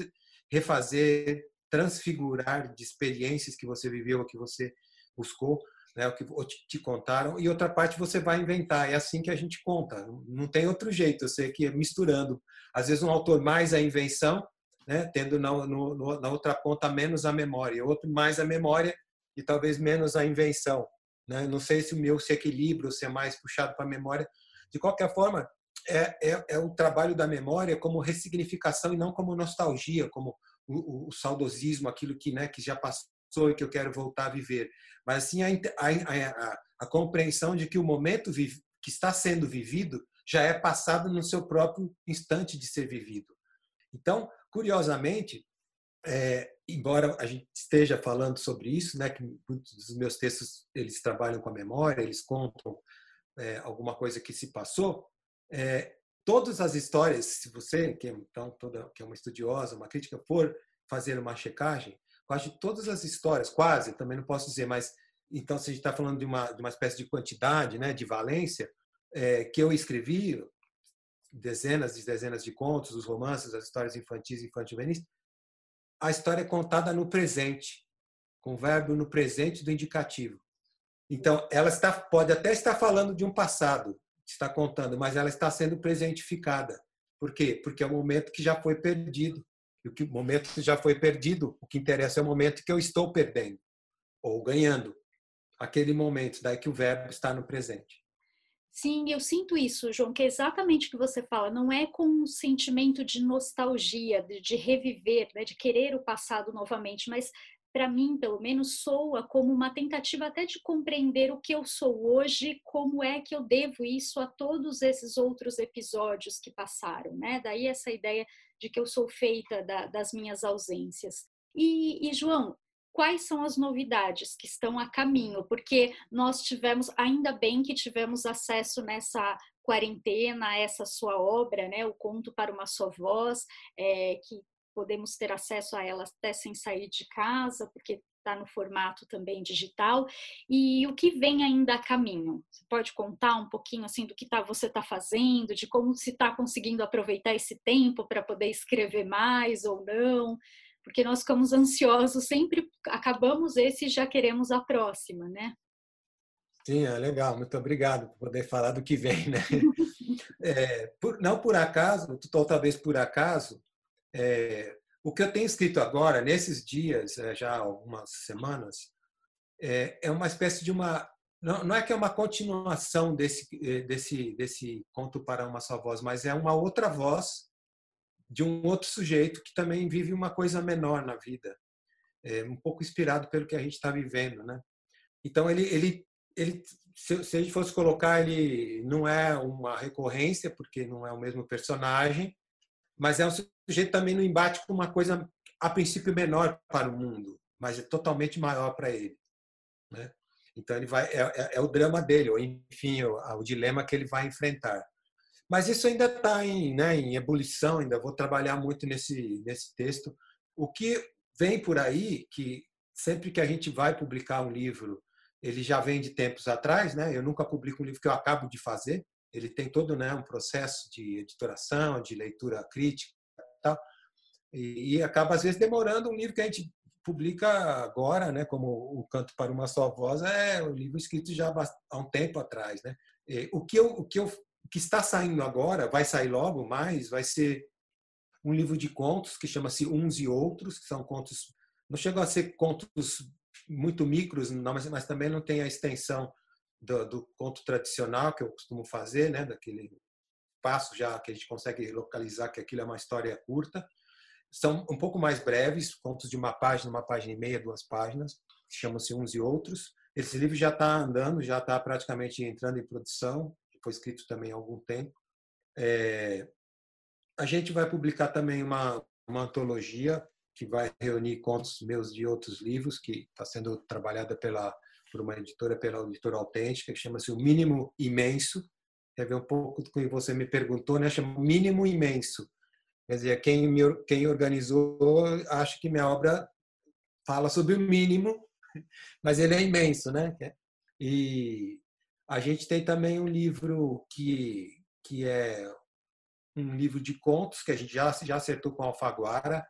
refazer, transfigurar de experiências que você viveu, que você buscou, né, o que te contaram, e outra parte você vai inventar. É assim que a gente conta. Não tem outro jeito. Eu sei que misturando. Às vezes um autor mais a invenção, né, tendo na, no, na outra ponta menos a memória, outro mais a memória e talvez menos a invenção. Né? Não sei se o meu se equilibra, se é mais puxado para a memória. De qualquer forma, é, é, é o trabalho da memória como ressignificação e não como nostalgia, como o, o, saudosismo, aquilo que, né, que já passou e que eu quero voltar a viver. Mas assim a, a, a, a compreensão de que o momento que está sendo vivido já é passado no seu próprio instante de ser vivido. Então, curiosamente, é, embora a gente esteja falando sobre isso, né, que muitos dos meus textos eles trabalham com a memória, eles contam é, alguma coisa que se passou, é, todas as histórias, se você que é, então toda que é uma estudiosa, uma crítica, for fazer uma checagem, quase todas as histórias, quase, também não posso dizer, mas então se a gente está falando de uma de uma espécie de quantidade, né, de valência, é, que eu escrevi dezenas e dezenas de contos, os romances, as histórias infantis e infantis a história é contada no presente, com o verbo no presente do indicativo. Então, ela está, pode até estar falando de um passado, está contando, mas ela está sendo presentificada. Por quê? Porque é o momento que já foi perdido. E o, que, momento que já foi perdido, o que interessa é o momento que eu estou perdendo ou ganhando. Aquele momento, daí que o verbo está no presente. Sim, eu sinto isso, João, que é exatamente o que você fala. Não é com um sentimento de nostalgia, de, de reviver, né, de querer o passado novamente, mas para mim, pelo menos, soa como uma tentativa até de compreender o que eu sou hoje, como é que eu devo isso a todos esses outros episódios que passaram, né? Daí essa ideia de que eu sou feita da, das minhas ausências. E, e, João, quais são as novidades que estão a caminho, porque nós tivemos, ainda bem que tivemos acesso nessa quarentena essa sua obra, né, o Conto para uma Só Voz, é, que podemos ter acesso a ela até sem sair de casa, porque está no formato também digital. E o que vem ainda a caminho? Você pode contar um pouquinho assim do que tá, você está fazendo, de como se está conseguindo aproveitar esse tempo para poder escrever mais ou não? Porque nós ficamos ansiosos, sempre acabamos esse e já queremos a próxima, né? Sim, é legal, muito obrigado por poder falar do que vem, né? *laughs* É, por, não por acaso, ou talvez por acaso, é, o que eu tenho escrito agora, nesses dias, é, já algumas semanas, é, é uma espécie de uma. Não, não é que é uma continuação desse, é, desse, desse conto para uma só voz, mas é uma outra voz de um outro sujeito que também vive uma coisa menor na vida, é, um pouco inspirado pelo que a gente está vivendo, né? Então ele, ele, ele, se, se a gente fosse colocar, ele não é uma recorrência porque não é o mesmo personagem, mas é um sujeito também no embate com uma coisa a princípio menor para o mundo, mas é totalmente maior para ele, né? Então ele vai é, é, é o drama dele, ou enfim, o, o dilema que ele vai enfrentar. Mas isso ainda está em, né, em ebulição, ainda vou trabalhar muito nesse, nesse texto. O que vem por aí, que sempre que a gente vai publicar um livro, ele já vem de tempos atrás, né? Eu nunca publico um livro que eu acabo de fazer. Ele tem todo né, um processo de editoração, de leitura crítica, tal. E, e acaba às vezes demorando um livro que a gente publica agora, né? Como o Canto para uma Só Voz é um livro escrito já há um tempo atrás, né? O que eu, o que eu que está saindo agora, vai sair logo mais, vai ser um livro de contos que chama-se Uns e Outros, que são contos, não chegam a ser contos muito micros, não, mas, mas também não tem a extensão do, do, conto tradicional que eu costumo fazer, né, daquele passo já que a gente consegue localizar que aquilo é uma história curta. São um pouco mais breves, contos de uma página, uma página e meia, duas páginas, chamam-se Uns e Outros. Esse livro já está andando, já está praticamente entrando em produção foi escrito também há algum tempo. É, a gente vai publicar também uma, uma antologia que vai reunir contos meus de outros livros, que está sendo trabalhada pela, por uma editora, pela editora autêntica, que chama-se O Mínimo Imenso. Quer ver um pouco do que você me perguntou, né? Chama Mínimo Imenso. Quer dizer, quem, me, quem organizou acha que minha obra fala sobre o mínimo, *laughs* mas ele é imenso, né? E A gente tem também um livro que, que é um livro de contos que a gente já, já acertou com Alfaguara,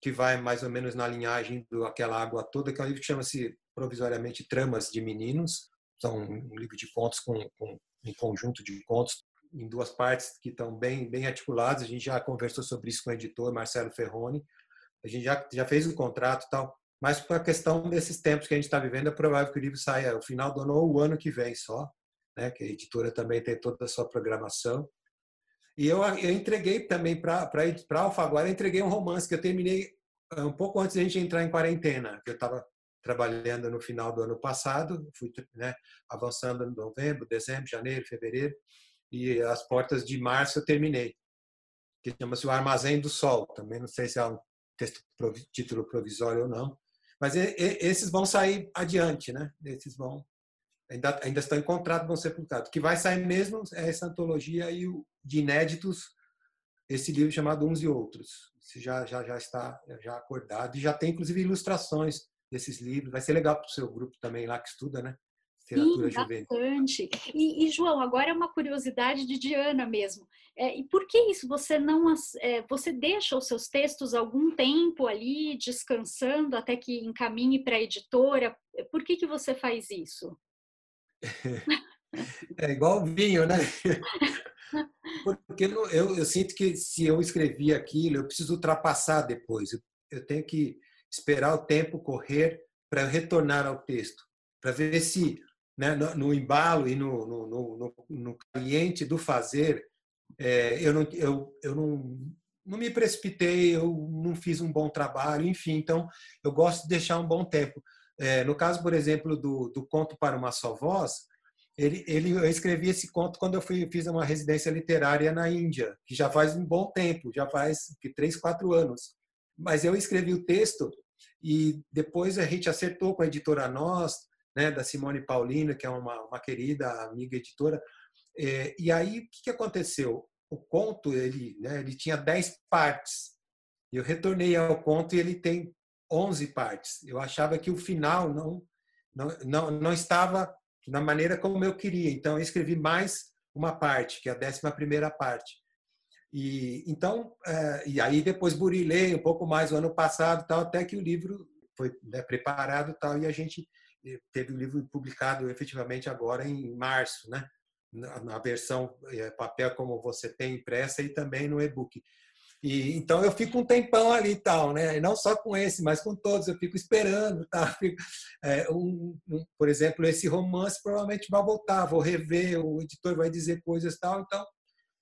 que vai mais ou menos na linhagem do Aquela Água Toda, que é um livro que chama-se provisoriamente Tramas de Meninos. São um livro de contos com, com um conjunto de contos em duas partes que estão bem, bem articulados. A gente já conversou sobre isso com o editor Marcelo Ferroni. A gente já, já fez o contrato e tal. Mas por a questão desses tempos que a gente está vivendo, é provável que o livro saia no final do ano ou o ano que vem só, né? que a editora também tem toda a sua programação. E eu, eu entreguei também para a Alfaguara, entreguei um romance que eu terminei eh, um pouco antes da gente entrar em quarentena, que eu estava trabalhando no final do ano passado, fui né, avançando em novembro, dezembro, janeiro, fevereiro, e as portas de março eu terminei, que chama-se O Armazém do Sol, também não sei se é um texto, título provisório ou não, mas esses vão sair adiante, né? Esses vão ainda, ainda estão em contrato, vão ser publicados. O que vai sair mesmo é essa antologia e o, de inéditos, esse livro chamado Uns e Outros. Esse já, já, já está já acordado e já tem, inclusive, ilustrações desses livros. Vai ser legal para o seu grupo também lá que estuda, né? Literatura Sim, bastante. E, e, João, agora é uma curiosidade de Diana mesmo. É, e por que isso você não é, você deixa os seus textos algum tempo ali descansando até que encaminhe para a editora? Por que que você faz isso? *laughs* É igual vinho, né? Porque eu, eu, sinto que se eu escrevi aquilo, eu preciso ultrapassar depois. Eu, tenho que esperar o tempo correr para retornar ao texto, para ver se né, no, no, embalo e no, no, no, do fazer, é, eu, não, eu, eu não, não me precipitei, eu não fiz um bom trabalho, enfim. Então, eu gosto de deixar um bom tempo. É, no caso, por exemplo, do, do Conto para uma Só Voz, ele, ele, eu escrevi esse conto quando eu fui, fiz uma residência literária na Índia, que já faz um bom tempo, já faz que, três, quatro anos. Mas eu escrevi o texto e depois a gente acertou com a editora Nós, né, da Simone Paulino, que é uma, uma querida amiga editora. É, e aí, o que, que aconteceu? O conto, ele, né, ele tinha dez partes. Eu retornei ao conto e ele tem 11 partes. Eu achava que o final não, não, não, não estava da maneira como eu queria. Então, eu escrevi mais uma parte, que é a décima primeira parte. E então, é, e aí depois burilei um pouco mais o ano passado, tal, até que o livro foi né, preparado, tal, e a gente eh, teve o livro publicado efetivamente agora em março, né? Na versão é, papel como você tem impressa e também no e-book. E, então eu fico um tempão ali e tal, né? E não só com esse, mas com todos. Eu fico esperando, tá? *laughs* É, um, um, por exemplo, esse romance provavelmente vai voltar, vou rever, o editor vai dizer coisas tal. Então,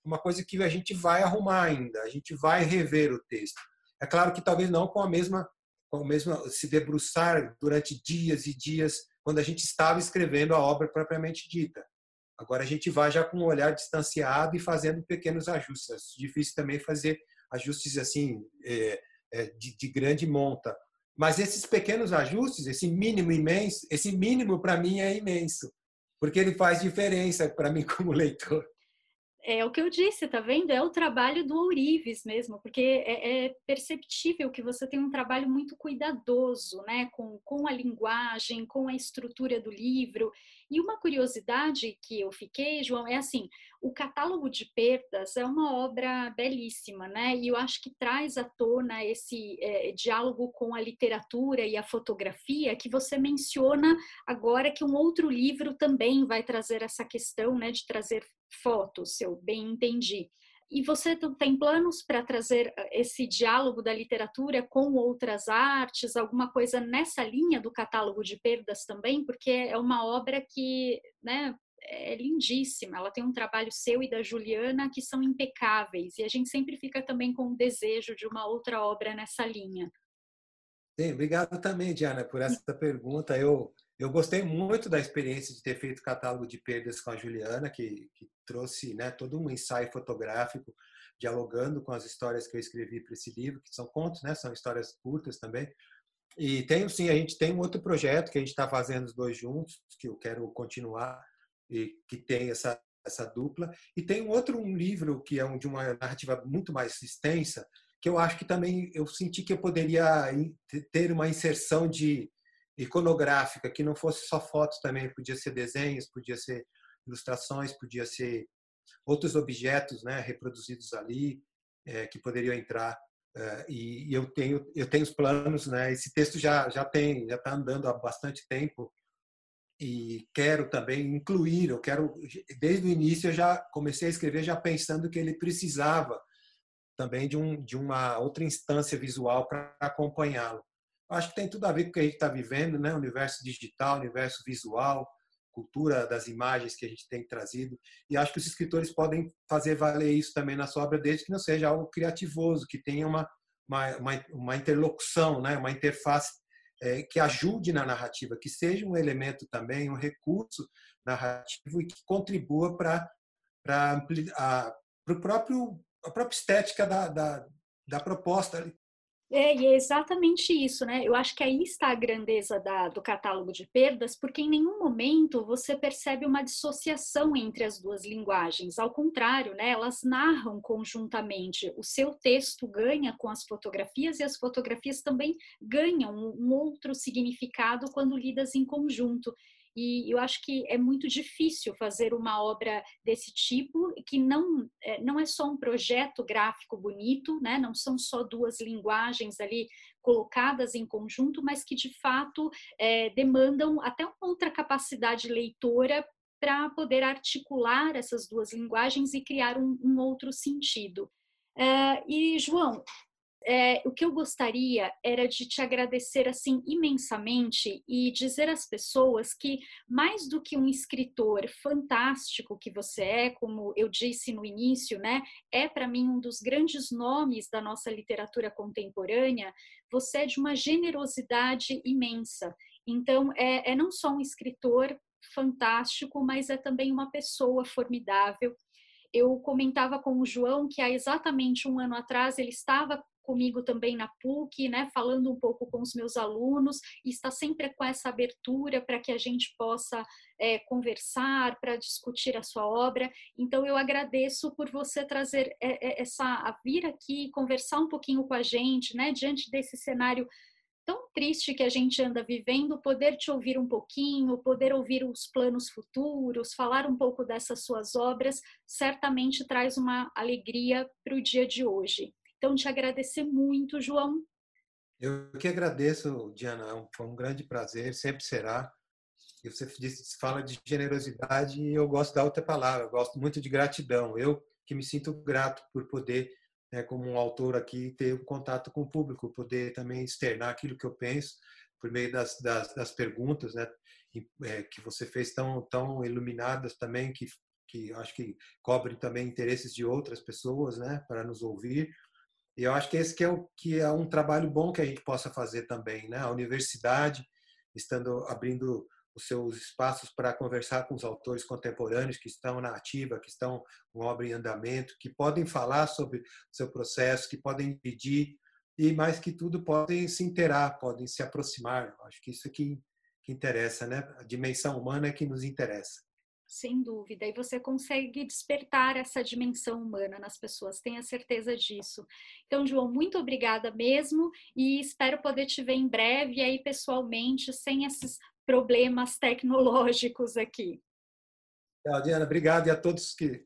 uma coisa que a gente vai arrumar ainda, a gente vai rever o texto. É claro que talvez não com a mesma, com a mesma se debruçar durante dias e dias quando a gente estava escrevendo a obra propriamente dita. Agora a gente vai já com um olhar distanciado e fazendo pequenos ajustes. É difícil também fazer ajustes assim é, é, de, de grande monta. Mas esses pequenos ajustes, esse mínimo imenso, esse mínimo para mim é imenso, porque ele faz diferença para mim *laughs* como leitor é o que eu disse, tá vendo? É o trabalho do Ourives mesmo, porque é, é, perceptível que você tem um trabalho muito cuidadoso, né, com, com a linguagem, com a estrutura do livro. E uma curiosidade que eu fiquei, João, é assim: o catálogo de perdas é uma obra belíssima, né? E eu acho que traz à tona esse é, diálogo com a literatura e a fotografia que você menciona agora que um outro livro também vai trazer essa questão, né, de trazer fotos, se eu bem entendi. E você tem planos para trazer eh, esse diálogo da literatura com outras artes, alguma coisa nessa linha do catálogo de perdas também? Porque é uma obra que né, é lindíssima. Ela tem um trabalho seu e da Juliana que são impecáveis. E a gente sempre fica também com o desejo de uma outra obra nessa linha. Sim, obrigado também, Diana, por essa pergunta. Eu eu gostei muito da experiência de ter feito o catálogo de perdas com a Juliana, que, que trouxe né, todo um ensaio fotográfico, dialogando com as histórias que eu escrevi para esse livro, que são contos, né, são histórias curtas também. E tem, sim, a gente tem um outro projeto que a gente está fazendo os dois juntos, que eu quero continuar, que tem essa, essa dupla. E tem um outro um livro que é um, de uma narrativa muito mais extensa, que eu acho que também eu senti que eu poderia ter uma inserção de iconográfica, que não fosse só fotos também, podia ser desenhos, podia ser ilustrações, podia ser outros objetos, né, reproduzidos ali é, que poderiam entrar. É, e, e, eu tenho eu tenho os planos, né? Esse texto já já tem já está andando há bastante tempo e quero também incluir. Eu quero desde o início eu já comecei a escrever já pensando que ele precisava também de um de uma outra instância visual para acompanhá-lo. Acho que tem tudo a ver com o que a gente está vivendo, né? Universo digital, universo visual, cultura das imagens que a gente tem trazido. E acho que os escritores podem fazer valer isso também na sua obra, desde que não seja algo criativoso, que tenha uma, uma, uma, uma interlocução, né? uma interface é, que ajude na narrativa, que seja um elemento também, um recurso narrativo e que contribua para a, próprio a própria estética da, da, da proposta é, e é exatamente isso, né? Eu acho que aí está a grandeza da, do catálogo de perdas, porque em nenhum momento você percebe uma dissociação entre as duas linguagens. Ao contrário, né? Elas narram conjuntamente. O seu texto ganha com as fotografias e as fotografias também ganham um outro significado quando lidas em conjunto. E eu acho que é muito difícil fazer uma obra desse tipo, que não é, não é só um projeto gráfico bonito, né? não são só duas linguagens ali colocadas em conjunto, mas que de fato é, demandam até uma outra capacidade leitora para poder articular essas duas linguagens e criar um, um outro sentido. É, e, João, é, o que eu gostaria era de te agradecer assim imensamente e dizer às pessoas que mais do que um escritor fantástico que você é, como eu disse no início, né, é para mim um dos grandes nomes da nossa literatura contemporânea. Você é de uma generosidade imensa. Então é, é não só um escritor fantástico, mas é também uma pessoa formidável eu comentava com o João que há exatamente um ano atrás ele estava comigo também na PUC, né, falando um pouco com os meus alunos, e está sempre com essa abertura para que a gente possa é, conversar, para discutir a sua obra. Então, eu agradeço por você trazer é, é, essa, a vir aqui, conversar um pouquinho com a gente, né, diante desse cenário tão triste que a gente anda vivendo, poder te ouvir um pouquinho, poder ouvir os planos futuros, falar um pouco dessas suas obras, certamente traz uma alegria para o dia de hoje. Então, te agradecer muito, João. Eu que agradeço, Diana. É foi um grande prazer, sempre será. E você fala de generosidade e eu gosto da outra palavra, eu gosto muito de gratidão. Eu que me sinto grato por poder, né, como um autor aqui, ter um contato com o público, poder também externar aquilo que eu penso por meio das, das, das perguntas né, é, que você fez tão, tão iluminadas também, que, que acho que cobrem também interesses de outras pessoas né, para nos ouvir. E eu acho que esse que é, o, que é um trabalho bom que a gente possa fazer também, né? A universidade estando abrindo os seus espaços para conversar com os autores contemporâneos que estão na ativa, que estão com obra em andamento, que podem falar sobre o seu processo, que podem pedir e mais que tudo podem se interar, podem se aproximar. Eu acho que isso é que, que interessa, né? A dimensão humana é que nos interessa sem dúvida. E você consegue despertar essa dimensão humana nas pessoas, tenha certeza disso. Então, João, muito obrigada mesmo e espero poder te ver em breve aí pessoalmente, sem esses problemas tecnológicos aqui. Diana, obrigado e a todos que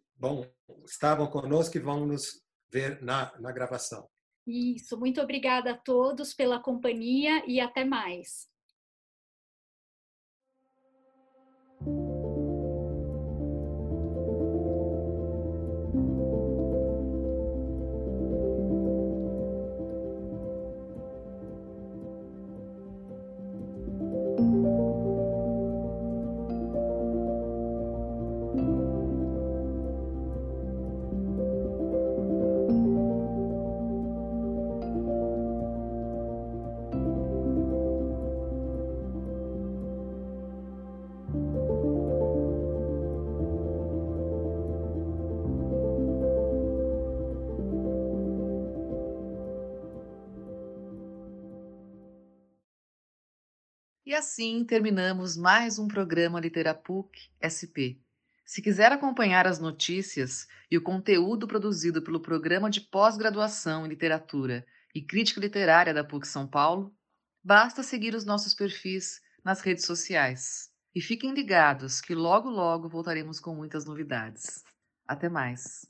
estavam conosco e vão nos ver na, na gravação. Isso, muito obrigada a todos pela companhia e até mais. Assim terminamos mais um programa Literapuc SP. Se quiser acompanhar as notícias e o conteúdo produzido pelo Programa de Pós-Graduação em Literatura e Crítica Literária da PUC São Paulo, basta seguir os nossos perfis nas redes sociais. E fiquem ligados que logo logo voltaremos com muitas novidades. Até mais!